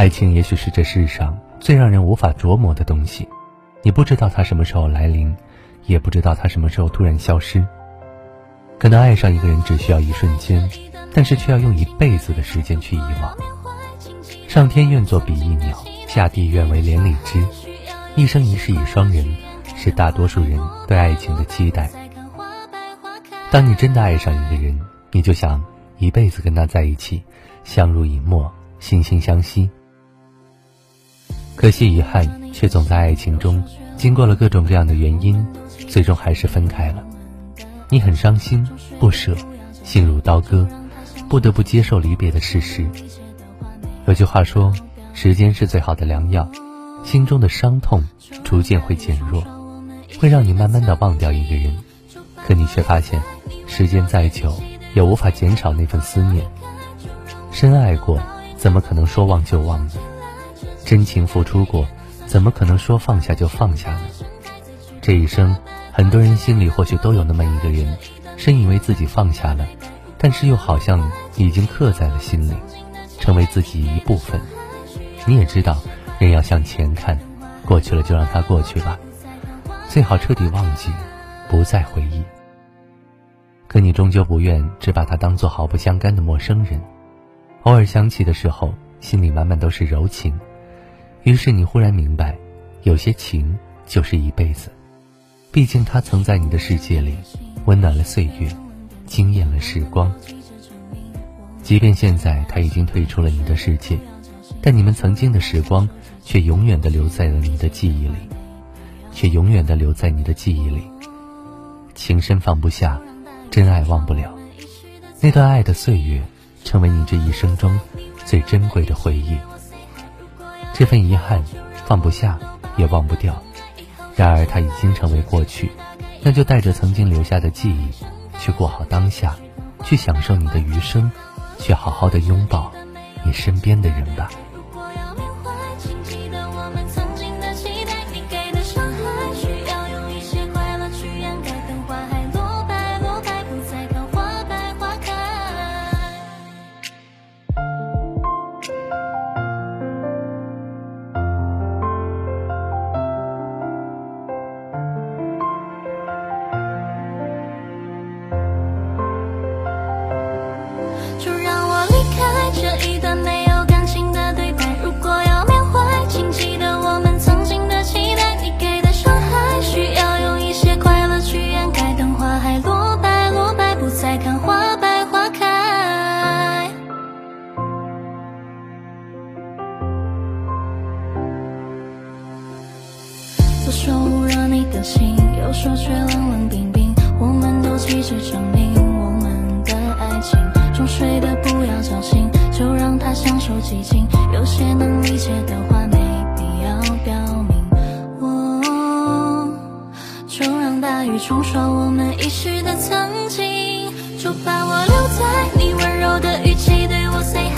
爱情也许是这世上最让人无法琢磨的东西，你不知道它什么时候来临，也不知道它什么时候突然消失。可能爱上一个人只需要一瞬间，但是却要用一辈子的时间去遗忘。上天愿作比翼鸟，下地愿为连理枝，一生一世一双人，是大多数人对爱情的期待。当你真的爱上一个人，你就想一辈子跟他在一起，相濡以沫，心心相惜。可惜遗憾，却总在爱情中，经过了各种各样的原因，最终还是分开了。你很伤心、不舍，心如刀割，不得不接受离别的事实。有句话说：“时间是最好的良药，心中的伤痛逐渐会减弱，会让你慢慢的忘掉一个人。可你却发现，时间再久也无法减少那份思念。深爱过，怎么可能说忘就忘呢？真情付出过，怎么可能说放下就放下呢？这一生。”很多人心里或许都有那么一个人，深以为自己放下了，但是又好像已经刻在了心里，成为自己一部分。你也知道，人要向前看，过去了就让它过去吧，最好彻底忘记，不再回忆。可你终究不愿只把他当做毫不相干的陌生人，偶尔想起的时候，心里满满都是柔情。于是你忽然明白，有些情就是一辈子。毕竟他曾在你的世界里温暖了岁月，惊艳了时光。即便现在他已经退出了你的世界，但你们曾经的时光却永远的留在了你的记忆里，却永远的留在你的记忆里。情深放不下，真爱忘不了，那段爱的岁月，成为你这一生中最珍贵的回忆。这份遗憾，放不下，也忘不掉。然而，它已经成为过去，那就带着曾经留下的记忆，去过好当下，去享受你的余生，去好好的拥抱你身边的人吧。说捂热你的心，有说却冷冷冰冰。我们都急着证明我们的爱情，装睡的不要叫醒，就让他享受寂静。有些能理解的话，没必要表明。我就让大雨冲刷我们遗失的曾经，就把我留在你温柔的语气对我 say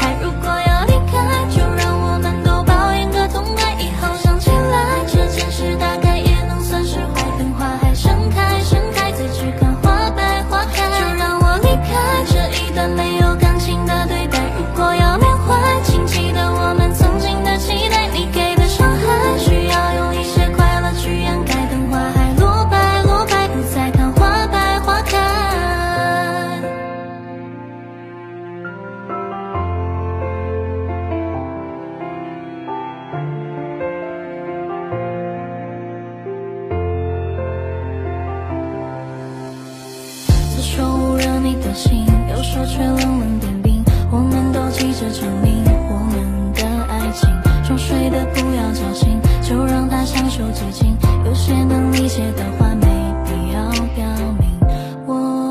心有说却冷冷冰冰，我们都急着证明我们的爱情。装睡的不要叫醒，就让他享受寂静。有些能理解的话，没必要表明。我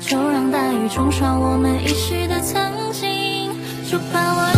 就让大雨冲刷我们遗失的曾经，就把我。